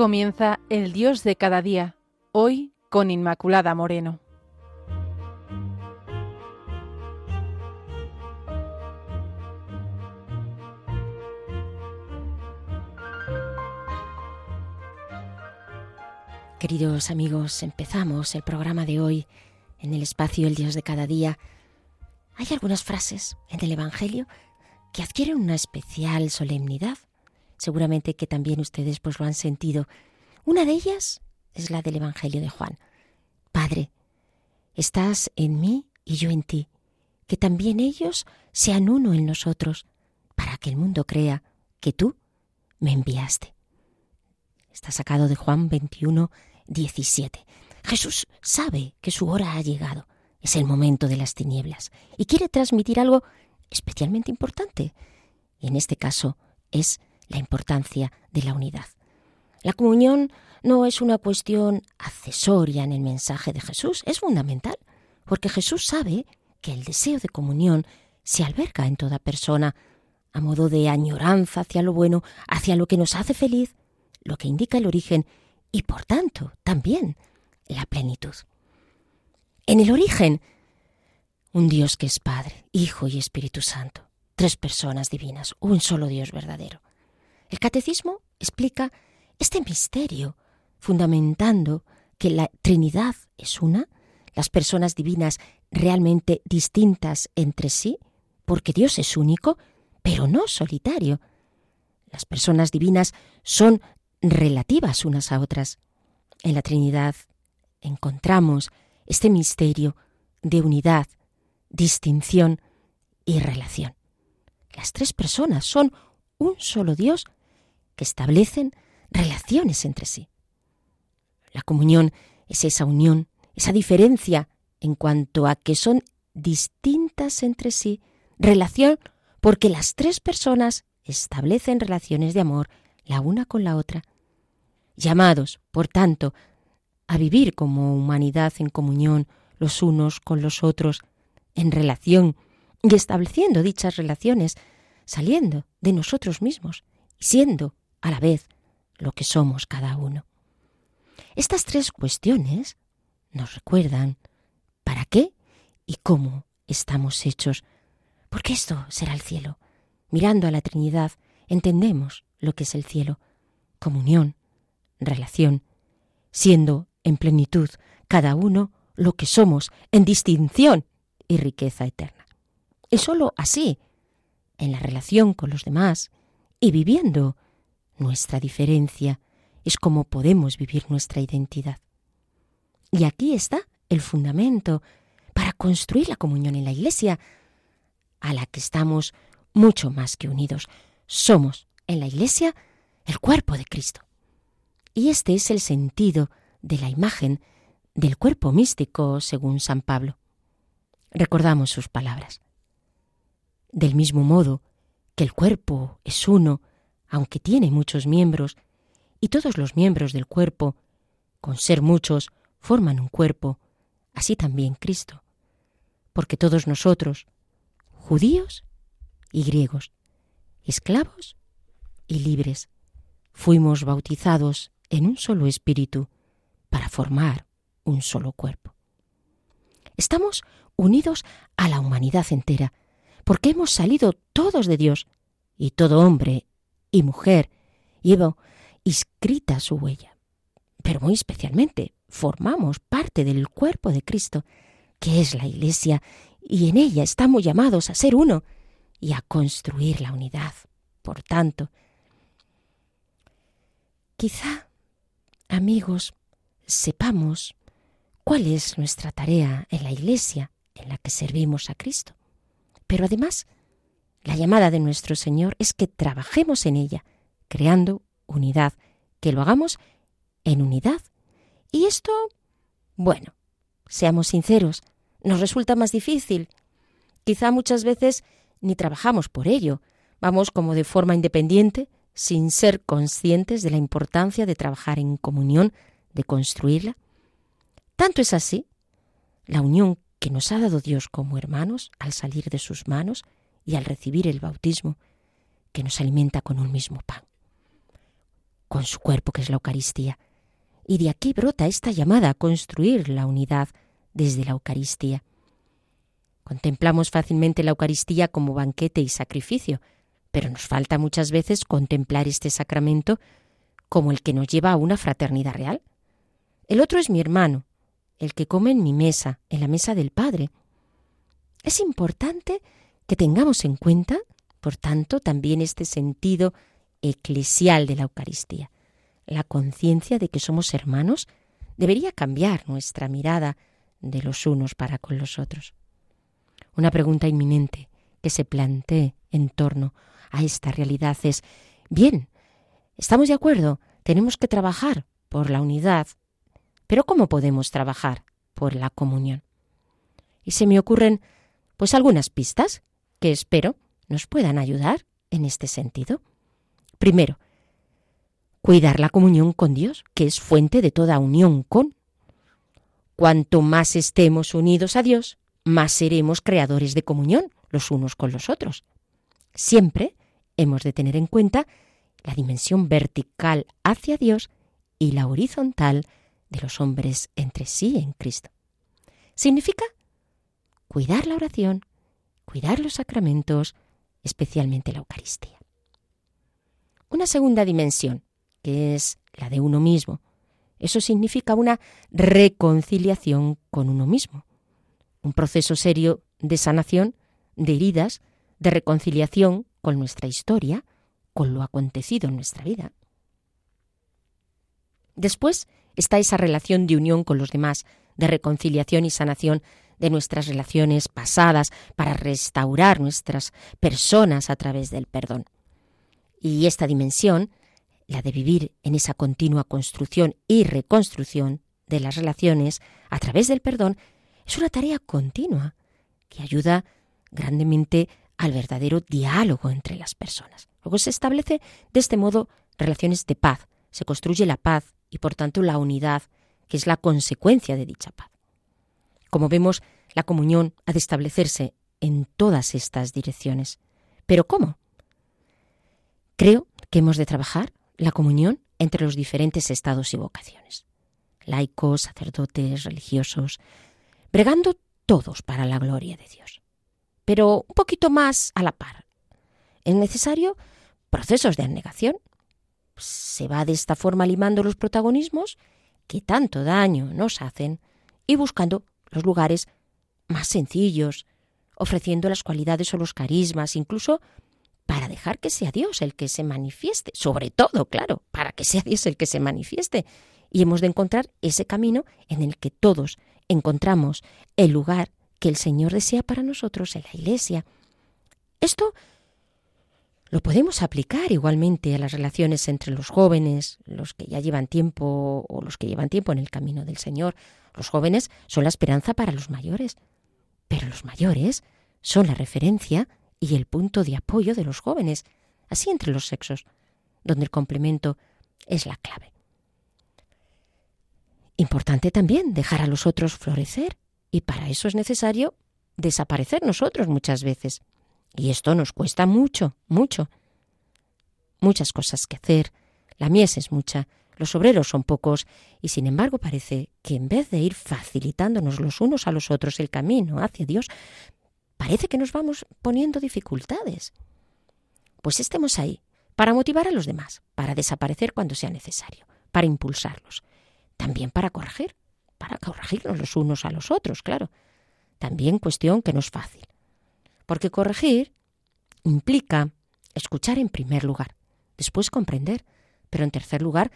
Comienza el Dios de cada día, hoy con Inmaculada Moreno. Queridos amigos, empezamos el programa de hoy en el espacio El Dios de cada día. Hay algunas frases en el Evangelio que adquieren una especial solemnidad seguramente que también ustedes pues lo han sentido. Una de ellas es la del Evangelio de Juan. Padre, estás en mí y yo en ti, que también ellos sean uno en nosotros, para que el mundo crea que tú me enviaste. Está sacado de Juan 21, 17. Jesús sabe que su hora ha llegado, es el momento de las tinieblas, y quiere transmitir algo especialmente importante. Y en este caso es la importancia de la unidad. La comunión no es una cuestión accesoria en el mensaje de Jesús, es fundamental, porque Jesús sabe que el deseo de comunión se alberga en toda persona, a modo de añoranza hacia lo bueno, hacia lo que nos hace feliz, lo que indica el origen y, por tanto, también la plenitud. En el origen, un Dios que es Padre, Hijo y Espíritu Santo, tres personas divinas, un solo Dios verdadero. El catecismo explica este misterio, fundamentando que la Trinidad es una, las personas divinas realmente distintas entre sí, porque Dios es único, pero no solitario. Las personas divinas son relativas unas a otras. En la Trinidad encontramos este misterio de unidad, distinción y relación. Las tres personas son un solo Dios establecen relaciones entre sí. La comunión es esa unión, esa diferencia en cuanto a que son distintas entre sí, relación porque las tres personas establecen relaciones de amor la una con la otra, llamados, por tanto, a vivir como humanidad en comunión los unos con los otros, en relación y estableciendo dichas relaciones, saliendo de nosotros mismos, siendo a la vez lo que somos cada uno. Estas tres cuestiones nos recuerdan para qué y cómo estamos hechos, porque esto será el cielo. Mirando a la Trinidad entendemos lo que es el cielo, comunión, relación, siendo en plenitud cada uno lo que somos, en distinción y riqueza eterna. Y sólo así, en la relación con los demás y viviendo nuestra diferencia, es como podemos vivir nuestra identidad. Y aquí está el fundamento para construir la comunión en la Iglesia, a la que estamos mucho más que unidos. Somos en la Iglesia el cuerpo de Cristo. Y este es el sentido de la imagen del cuerpo místico, según San Pablo. Recordamos sus palabras. Del mismo modo que el cuerpo es uno aunque tiene muchos miembros, y todos los miembros del cuerpo, con ser muchos, forman un cuerpo, así también Cristo. Porque todos nosotros, judíos y griegos, esclavos y libres, fuimos bautizados en un solo espíritu para formar un solo cuerpo. Estamos unidos a la humanidad entera, porque hemos salido todos de Dios, y todo hombre y mujer lleva inscrita su huella. Pero muy especialmente formamos parte del cuerpo de Cristo, que es la Iglesia, y en ella estamos llamados a ser uno y a construir la unidad. Por tanto, quizá, amigos, sepamos cuál es nuestra tarea en la Iglesia en la que servimos a Cristo. Pero además, la llamada de nuestro Señor es que trabajemos en ella, creando unidad, que lo hagamos en unidad. Y esto, bueno, seamos sinceros, nos resulta más difícil. Quizá muchas veces ni trabajamos por ello, vamos como de forma independiente, sin ser conscientes de la importancia de trabajar en comunión, de construirla. Tanto es así, la unión que nos ha dado Dios como hermanos al salir de sus manos, y al recibir el bautismo que nos alimenta con un mismo pan. con su cuerpo que es la Eucaristía. Y de aquí brota esta llamada a construir la unidad desde la Eucaristía. Contemplamos fácilmente la Eucaristía como banquete y sacrificio, pero nos falta muchas veces contemplar este sacramento como el que nos lleva a una fraternidad real. El otro es mi hermano, el que come en mi mesa, en la mesa del Padre. Es importante que tengamos en cuenta, por tanto, también este sentido eclesial de la Eucaristía. La conciencia de que somos hermanos debería cambiar nuestra mirada de los unos para con los otros. Una pregunta inminente que se plantee en torno a esta realidad es, bien, estamos de acuerdo, tenemos que trabajar por la unidad, pero ¿cómo podemos trabajar por la comunión? Y se me ocurren pues algunas pistas que espero nos puedan ayudar en este sentido. Primero, cuidar la comunión con Dios, que es fuente de toda unión con. Cuanto más estemos unidos a Dios, más seremos creadores de comunión los unos con los otros. Siempre hemos de tener en cuenta la dimensión vertical hacia Dios y la horizontal de los hombres entre sí en Cristo. Significa cuidar la oración, cuidar los sacramentos, especialmente la Eucaristía. Una segunda dimensión, que es la de uno mismo. Eso significa una reconciliación con uno mismo un proceso serio de sanación, de heridas, de reconciliación con nuestra historia, con lo acontecido en nuestra vida. Después está esa relación de unión con los demás, de reconciliación y sanación de nuestras relaciones pasadas para restaurar nuestras personas a través del perdón. Y esta dimensión, la de vivir en esa continua construcción y reconstrucción de las relaciones a través del perdón, es una tarea continua que ayuda grandemente al verdadero diálogo entre las personas. Luego se establece de este modo relaciones de paz, se construye la paz y por tanto la unidad, que es la consecuencia de dicha paz. Como vemos, la comunión ha de establecerse en todas estas direcciones. ¿Pero cómo? Creo que hemos de trabajar la comunión entre los diferentes estados y vocaciones. Laicos, sacerdotes, religiosos, bregando todos para la gloria de Dios. Pero un poquito más a la par. Es necesario procesos de abnegación. Se va de esta forma limando los protagonismos que tanto daño nos hacen y buscando los lugares más sencillos, ofreciendo las cualidades o los carismas, incluso para dejar que sea Dios el que se manifieste, sobre todo, claro, para que sea Dios el que se manifieste. Y hemos de encontrar ese camino en el que todos encontramos el lugar que el Señor desea para nosotros en la Iglesia. Esto lo podemos aplicar igualmente a las relaciones entre los jóvenes, los que ya llevan tiempo o los que llevan tiempo en el camino del Señor. Los jóvenes son la esperanza para los mayores, pero los mayores son la referencia y el punto de apoyo de los jóvenes, así entre los sexos, donde el complemento es la clave. Importante también dejar a los otros florecer y para eso es necesario desaparecer nosotros muchas veces. Y esto nos cuesta mucho, mucho. Muchas cosas que hacer, la mies es mucha, los obreros son pocos y sin embargo parece que en vez de ir facilitándonos los unos a los otros el camino hacia Dios, parece que nos vamos poniendo dificultades. Pues estemos ahí, para motivar a los demás, para desaparecer cuando sea necesario, para impulsarlos, también para corregir, para corregirnos los unos a los otros, claro. También cuestión que no es fácil. Porque corregir implica escuchar en primer lugar, después comprender, pero en tercer lugar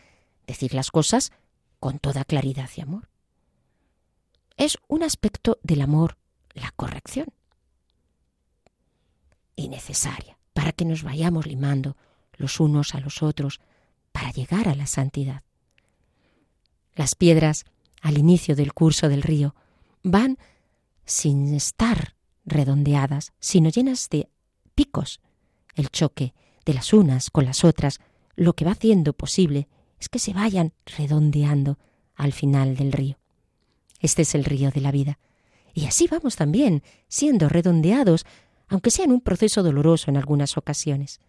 decir las cosas con toda claridad y amor. Es un aspecto del amor la corrección. Y necesaria para que nos vayamos limando los unos a los otros para llegar a la santidad. Las piedras, al inicio del curso del río, van sin estar redondeadas, sino llenas de picos. El choque de las unas con las otras lo que va haciendo posible es que se vayan redondeando al final del río. Este es el río de la vida. Y así vamos también, siendo redondeados, aunque sea en un proceso doloroso en algunas ocasiones.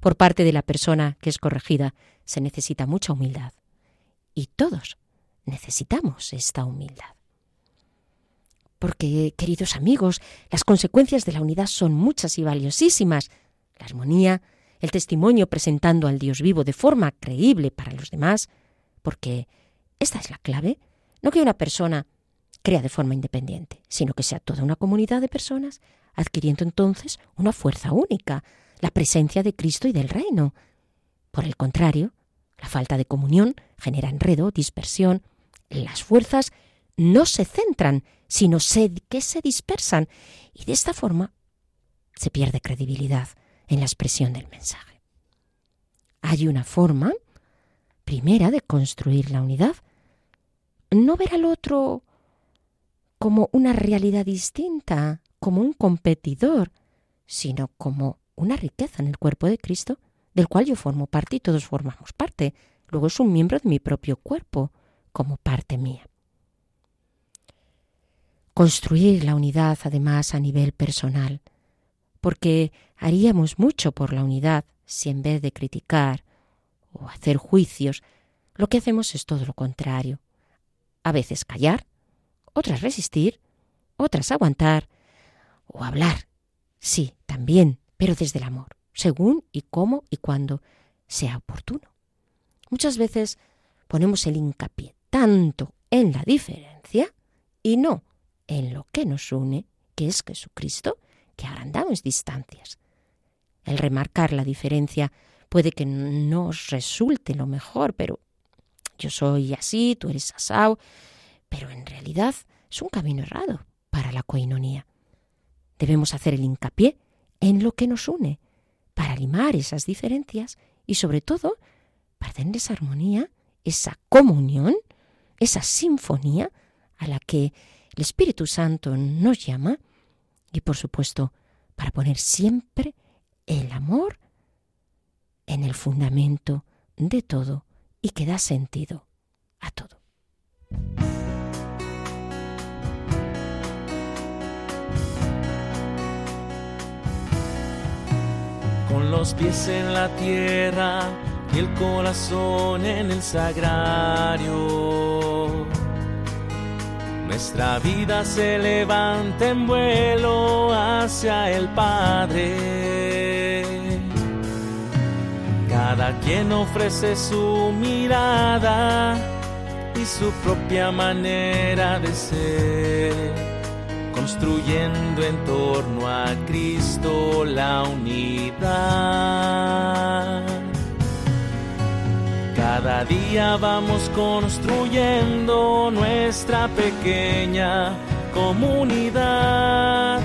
Por parte de la persona que es corregida, se necesita mucha humildad. Y todos necesitamos esta humildad. Porque, queridos amigos, las consecuencias de la unidad son muchas y valiosísimas. La armonía, el testimonio presentando al Dios vivo de forma creíble para los demás, porque esta es la clave, no que una persona crea de forma independiente, sino que sea toda una comunidad de personas, adquiriendo entonces una fuerza única, la presencia de Cristo y del reino. Por el contrario, la falta de comunión genera enredo, dispersión. Las fuerzas no se centran, sino que se dispersan, y de esta forma se pierde credibilidad en la expresión del mensaje. Hay una forma primera de construir la unidad, no ver al otro como una realidad distinta, como un competidor, sino como una riqueza en el cuerpo de Cristo, del cual yo formo parte y todos formamos parte. Luego es un miembro de mi propio cuerpo, como parte mía. Construir la unidad, además, a nivel personal, porque haríamos mucho por la unidad si en vez de criticar o hacer juicios, lo que hacemos es todo lo contrario. A veces callar, otras resistir, otras aguantar o hablar. Sí, también, pero desde el amor, según y cómo y cuando sea oportuno. Muchas veces ponemos el hincapié tanto en la diferencia y no en lo que nos une, que es Jesucristo, que agrandamos distancias. El remarcar la diferencia puede que no os resulte lo mejor, pero yo soy así, tú eres asao, pero en realidad es un camino errado para la coinonía. Debemos hacer el hincapié en lo que nos une, para limar esas diferencias y sobre todo para tener esa armonía, esa comunión, esa sinfonía a la que el Espíritu Santo nos llama y por supuesto para poner siempre el amor en el fundamento de todo y que da sentido a todo. Con los pies en la tierra y el corazón en el sagrario nuestra vida se levanta en vuelo hacia el Padre. Cada quien ofrece su mirada y su propia manera de ser, construyendo en torno a Cristo la unidad. Cada día vamos construyendo nuestra pequeña comunidad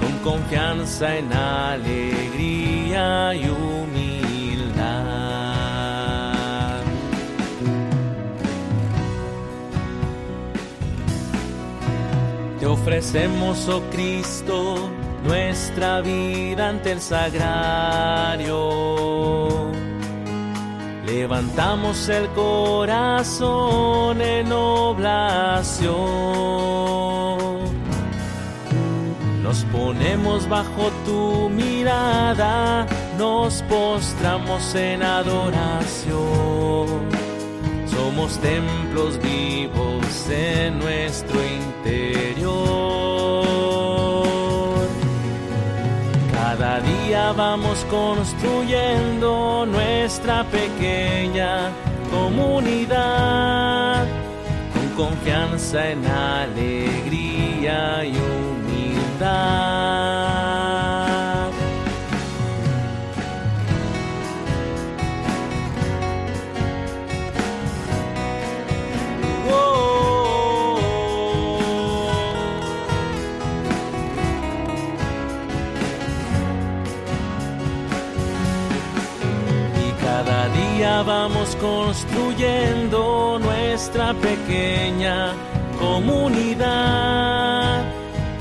con confianza en alegría y humildad. Te ofrecemos, oh Cristo, nuestra vida ante el sagrario levantamos el corazón en oblación. Nos ponemos bajo tu mirada, nos postramos en adoración. Somos templos vivos en nuestro interior. Cada día vamos construyendo nuestra pequeña comunidad con confianza en alegría y humildad. Vamos construyendo nuestra pequeña comunidad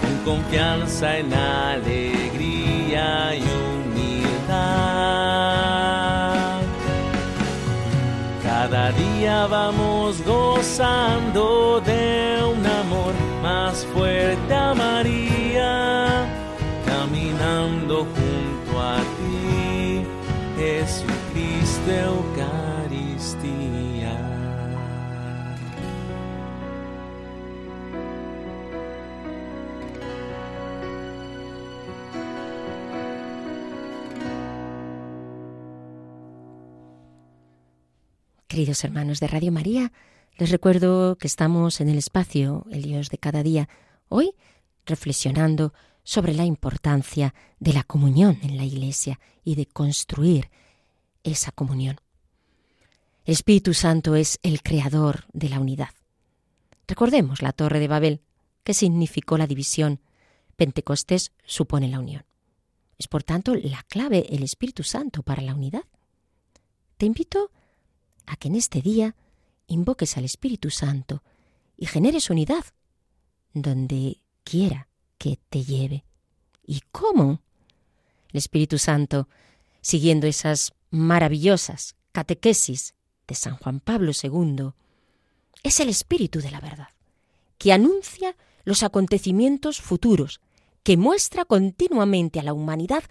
con confianza en alegría y humildad. Cada día vamos gozando de un amor más fuerte a María, caminando junto a ti, Jesucristo. Queridos hermanos de Radio María, les recuerdo que estamos en el espacio El Dios de cada día, hoy reflexionando sobre la importancia de la comunión en la Iglesia y de construir esa comunión. El Espíritu Santo es el creador de la unidad. Recordemos la Torre de Babel, que significó la división. Pentecostés supone la unión. Es por tanto la clave el Espíritu Santo para la unidad. Te invito que en este día invoques al Espíritu Santo y generes unidad donde quiera que te lleve. ¿Y cómo? El Espíritu Santo, siguiendo esas maravillosas catequesis de San Juan Pablo II, es el Espíritu de la verdad, que anuncia los acontecimientos futuros, que muestra continuamente a la humanidad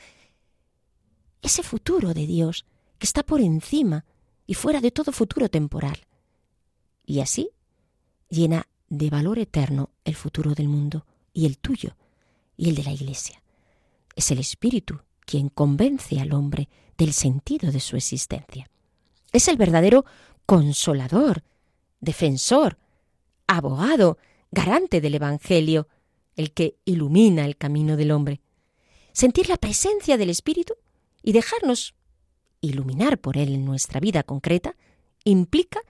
ese futuro de Dios que está por encima y fuera de todo futuro temporal. Y así llena de valor eterno el futuro del mundo y el tuyo y el de la Iglesia. Es el Espíritu quien convence al hombre del sentido de su existencia. Es el verdadero consolador, defensor, abogado, garante del Evangelio, el que ilumina el camino del hombre. Sentir la presencia del Espíritu y dejarnos iluminar por él en nuestra vida concreta implica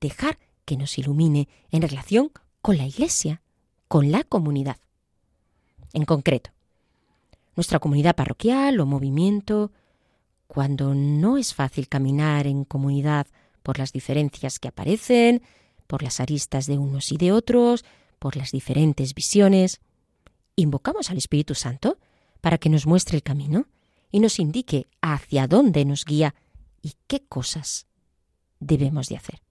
dejar que nos ilumine en relación con la Iglesia, con la comunidad. En concreto, nuestra comunidad parroquial o movimiento, cuando no es fácil caminar en comunidad por las diferencias que aparecen, por las aristas de unos y de otros, por las diferentes visiones, invocamos al Espíritu Santo para que nos muestre el camino y nos indique hacia dónde nos guía y qué cosas debemos de hacer.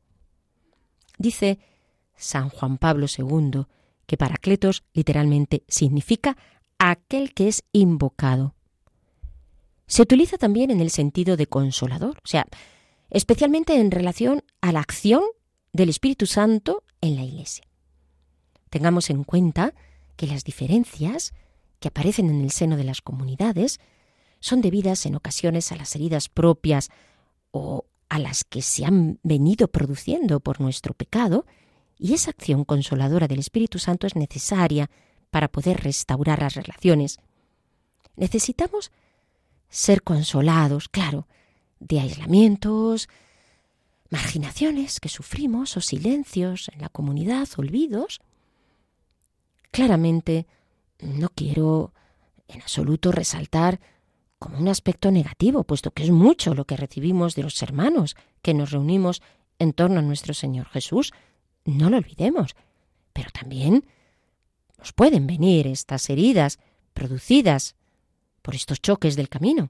Dice San Juan Pablo II que Paracletos literalmente significa aquel que es invocado. Se utiliza también en el sentido de consolador, o sea, especialmente en relación a la acción del Espíritu Santo en la Iglesia. Tengamos en cuenta que las diferencias que aparecen en el seno de las comunidades son debidas en ocasiones a las heridas propias o a las que se han venido produciendo por nuestro pecado, y esa acción consoladora del Espíritu Santo es necesaria para poder restaurar las relaciones. Necesitamos ser consolados, claro, de aislamientos, marginaciones que sufrimos o silencios en la comunidad, olvidos. Claramente, no quiero en absoluto resaltar como un aspecto negativo, puesto que es mucho lo que recibimos de los hermanos que nos reunimos en torno a nuestro Señor Jesús. No lo olvidemos. Pero también nos pueden venir estas heridas producidas por estos choques del camino.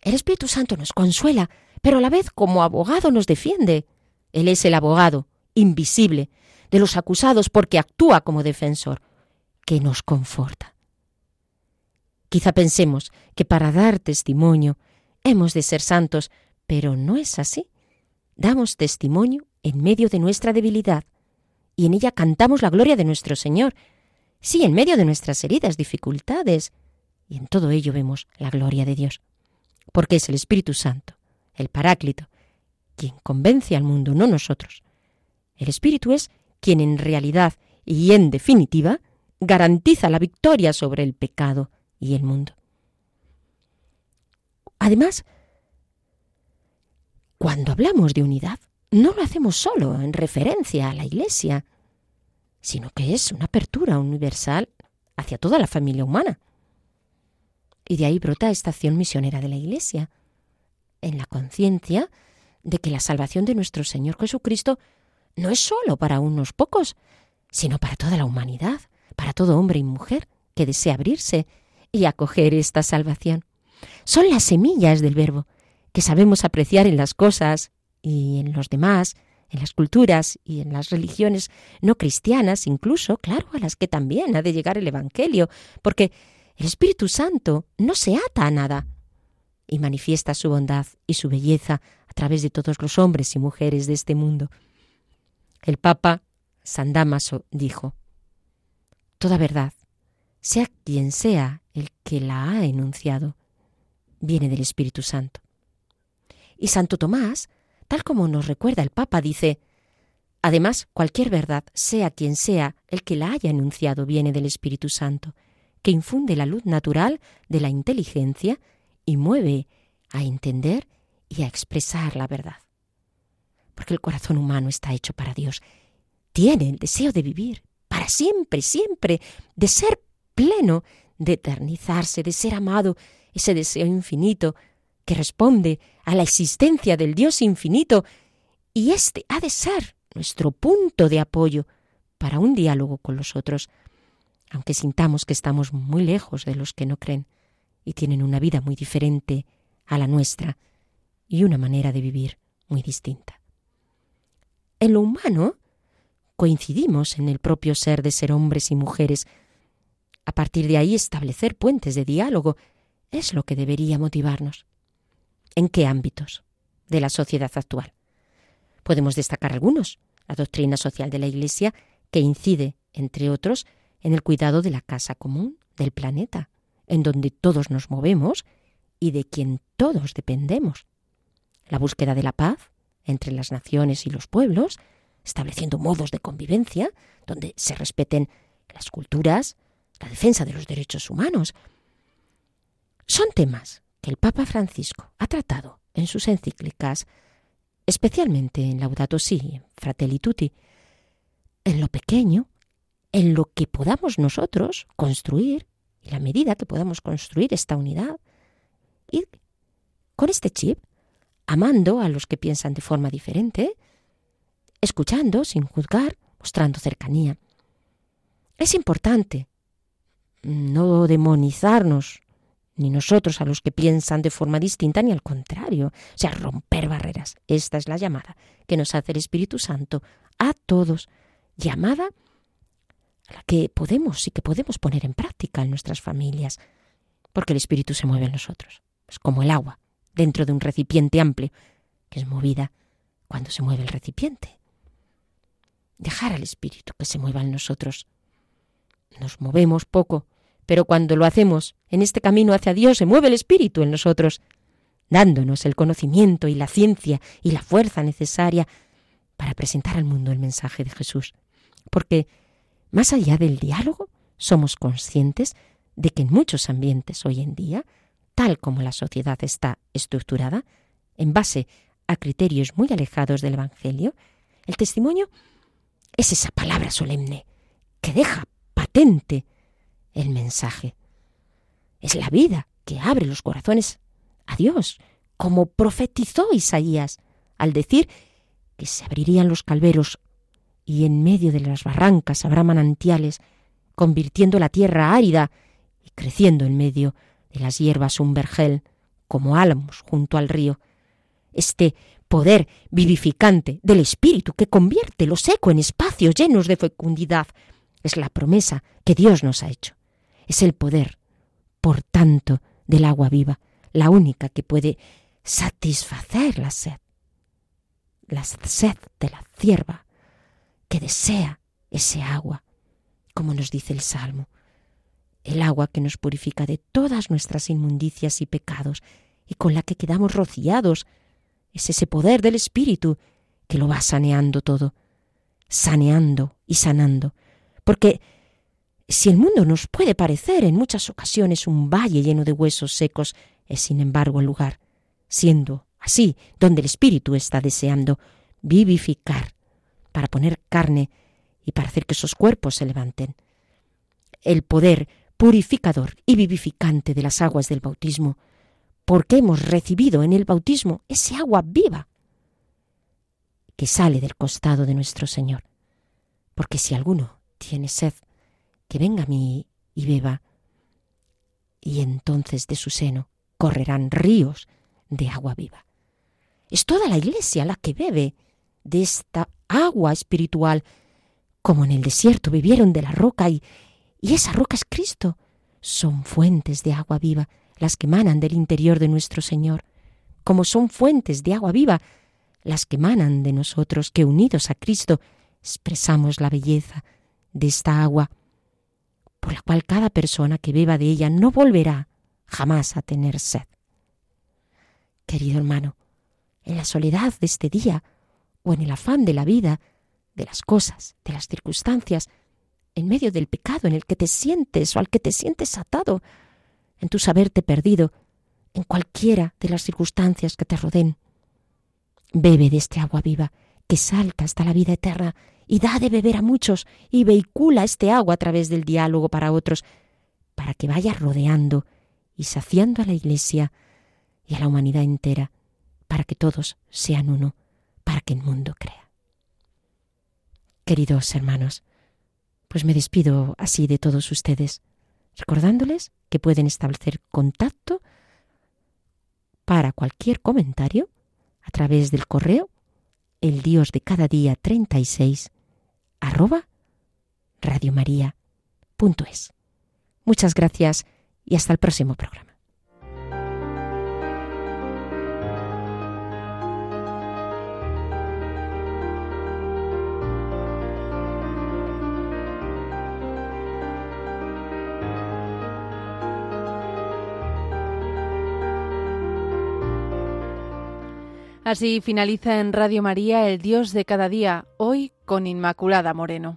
El Espíritu Santo nos consuela, pero a la vez como abogado nos defiende. Él es el abogado, invisible, de los acusados porque actúa como defensor, que nos conforta. Quizá pensemos que para dar testimonio hemos de ser santos, pero no es así. Damos testimonio en medio de nuestra debilidad y en ella cantamos la gloria de nuestro Señor. Sí, en medio de nuestras heridas, dificultades, y en todo ello vemos la gloria de Dios. Porque es el Espíritu Santo, el Paráclito, quien convence al mundo, no nosotros. El Espíritu es quien en realidad y en definitiva garantiza la victoria sobre el pecado, y el mundo. Además, cuando hablamos de unidad, no lo hacemos solo en referencia a la Iglesia, sino que es una apertura universal hacia toda la familia humana. Y de ahí brota esta acción misionera de la Iglesia, en la conciencia de que la salvación de nuestro Señor Jesucristo no es sólo para unos pocos, sino para toda la humanidad, para todo hombre y mujer que desea abrirse y acoger esta salvación. Son las semillas del verbo que sabemos apreciar en las cosas y en los demás, en las culturas y en las religiones no cristianas, incluso, claro, a las que también ha de llegar el Evangelio, porque el Espíritu Santo no se ata a nada. y manifiesta su bondad y su belleza a través de todos los hombres y mujeres de este mundo. El Papa San Damaso dijo, Toda verdad, sea quien sea el que la ha enunciado, viene del Espíritu Santo. Y Santo Tomás, tal como nos recuerda el Papa, dice, Además, cualquier verdad, sea quien sea el que la haya enunciado, viene del Espíritu Santo, que infunde la luz natural de la inteligencia y mueve a entender y a expresar la verdad. Porque el corazón humano está hecho para Dios. Tiene el deseo de vivir para siempre, siempre, de ser pleno, de eternizarse, de ser amado, ese deseo infinito que responde a la existencia del Dios infinito. Y este ha de ser nuestro punto de apoyo para un diálogo con los otros, aunque sintamos que estamos muy lejos de los que no creen y tienen una vida muy diferente a la nuestra y una manera de vivir muy distinta. En lo humano coincidimos en el propio ser de ser hombres y mujeres. A partir de ahí establecer puentes de diálogo es lo que debería motivarnos. ¿En qué ámbitos de la sociedad actual? Podemos destacar algunos. La doctrina social de la Iglesia, que incide, entre otros, en el cuidado de la casa común, del planeta, en donde todos nos movemos y de quien todos dependemos. La búsqueda de la paz entre las naciones y los pueblos, estableciendo modos de convivencia donde se respeten las culturas, la defensa de los derechos humanos. Son temas que el Papa Francisco ha tratado en sus encíclicas, especialmente en Laudato Si, Fratelli Tutti, en lo pequeño, en lo que podamos nosotros construir y la medida que podamos construir esta unidad, ir con este chip, amando a los que piensan de forma diferente, escuchando sin juzgar, mostrando cercanía. Es importante no demonizarnos ni nosotros a los que piensan de forma distinta, ni al contrario, o sea, romper barreras. Esta es la llamada que nos hace el Espíritu Santo a todos, llamada a la que podemos y que podemos poner en práctica en nuestras familias, porque el Espíritu se mueve en nosotros. Es como el agua dentro de un recipiente amplio, que es movida cuando se mueve el recipiente. Dejar al Espíritu que se mueva en nosotros. Nos movemos poco, pero cuando lo hacemos en este camino hacia Dios se mueve el Espíritu en nosotros, dándonos el conocimiento y la ciencia y la fuerza necesaria para presentar al mundo el mensaje de Jesús. Porque más allá del diálogo, somos conscientes de que en muchos ambientes hoy en día, tal como la sociedad está estructurada, en base a criterios muy alejados del Evangelio, el testimonio es esa palabra solemne que deja el mensaje. Es la vida que abre los corazones a Dios, como profetizó Isaías al decir que se abrirían los calveros y en medio de las barrancas habrá manantiales, convirtiendo la tierra árida y creciendo en medio de las hierbas un vergel, como álamos junto al río. Este poder vivificante del Espíritu que convierte lo seco en espacios llenos de fecundidad es la promesa que Dios nos ha hecho. Es el poder, por tanto, del agua viva, la única que puede satisfacer la sed, la sed de la cierva que desea ese agua, como nos dice el Salmo, el agua que nos purifica de todas nuestras inmundicias y pecados y con la que quedamos rociados. Es ese poder del Espíritu que lo va saneando todo, saneando y sanando, porque si el mundo nos puede parecer en muchas ocasiones un valle lleno de huesos secos, es sin embargo el lugar, siendo así donde el Espíritu está deseando vivificar para poner carne y para hacer que esos cuerpos se levanten. El poder purificador y vivificante de las aguas del bautismo, porque hemos recibido en el bautismo ese agua viva que sale del costado de nuestro Señor. Porque si alguno que venga a mí y beba, y entonces de su seno correrán ríos de agua viva. Es toda la iglesia la que bebe de esta agua espiritual, como en el desierto vivieron de la roca y, y esa roca es Cristo. Son fuentes de agua viva las que emanan del interior de nuestro Señor, como son fuentes de agua viva, las que emanan de nosotros, que unidos a Cristo expresamos la belleza de esta agua, por la cual cada persona que beba de ella no volverá jamás a tener sed. Querido hermano, en la soledad de este día o en el afán de la vida, de las cosas, de las circunstancias, en medio del pecado en el que te sientes o al que te sientes atado, en tu saberte perdido, en cualquiera de las circunstancias que te rodeen. Bebe de este agua viva que salta hasta la vida eterna y da de beber a muchos y vehicula este agua a través del diálogo para otros, para que vaya rodeando y saciando a la Iglesia y a la humanidad entera, para que todos sean uno, para que el mundo crea. Queridos hermanos, pues me despido así de todos ustedes, recordándoles que pueden establecer contacto para cualquier comentario a través del correo el Dios de cada día 36 arroba radiomaria.es. Muchas gracias y hasta el próximo programa. Así finaliza en Radio María el Dios de cada día, hoy con Inmaculada Moreno.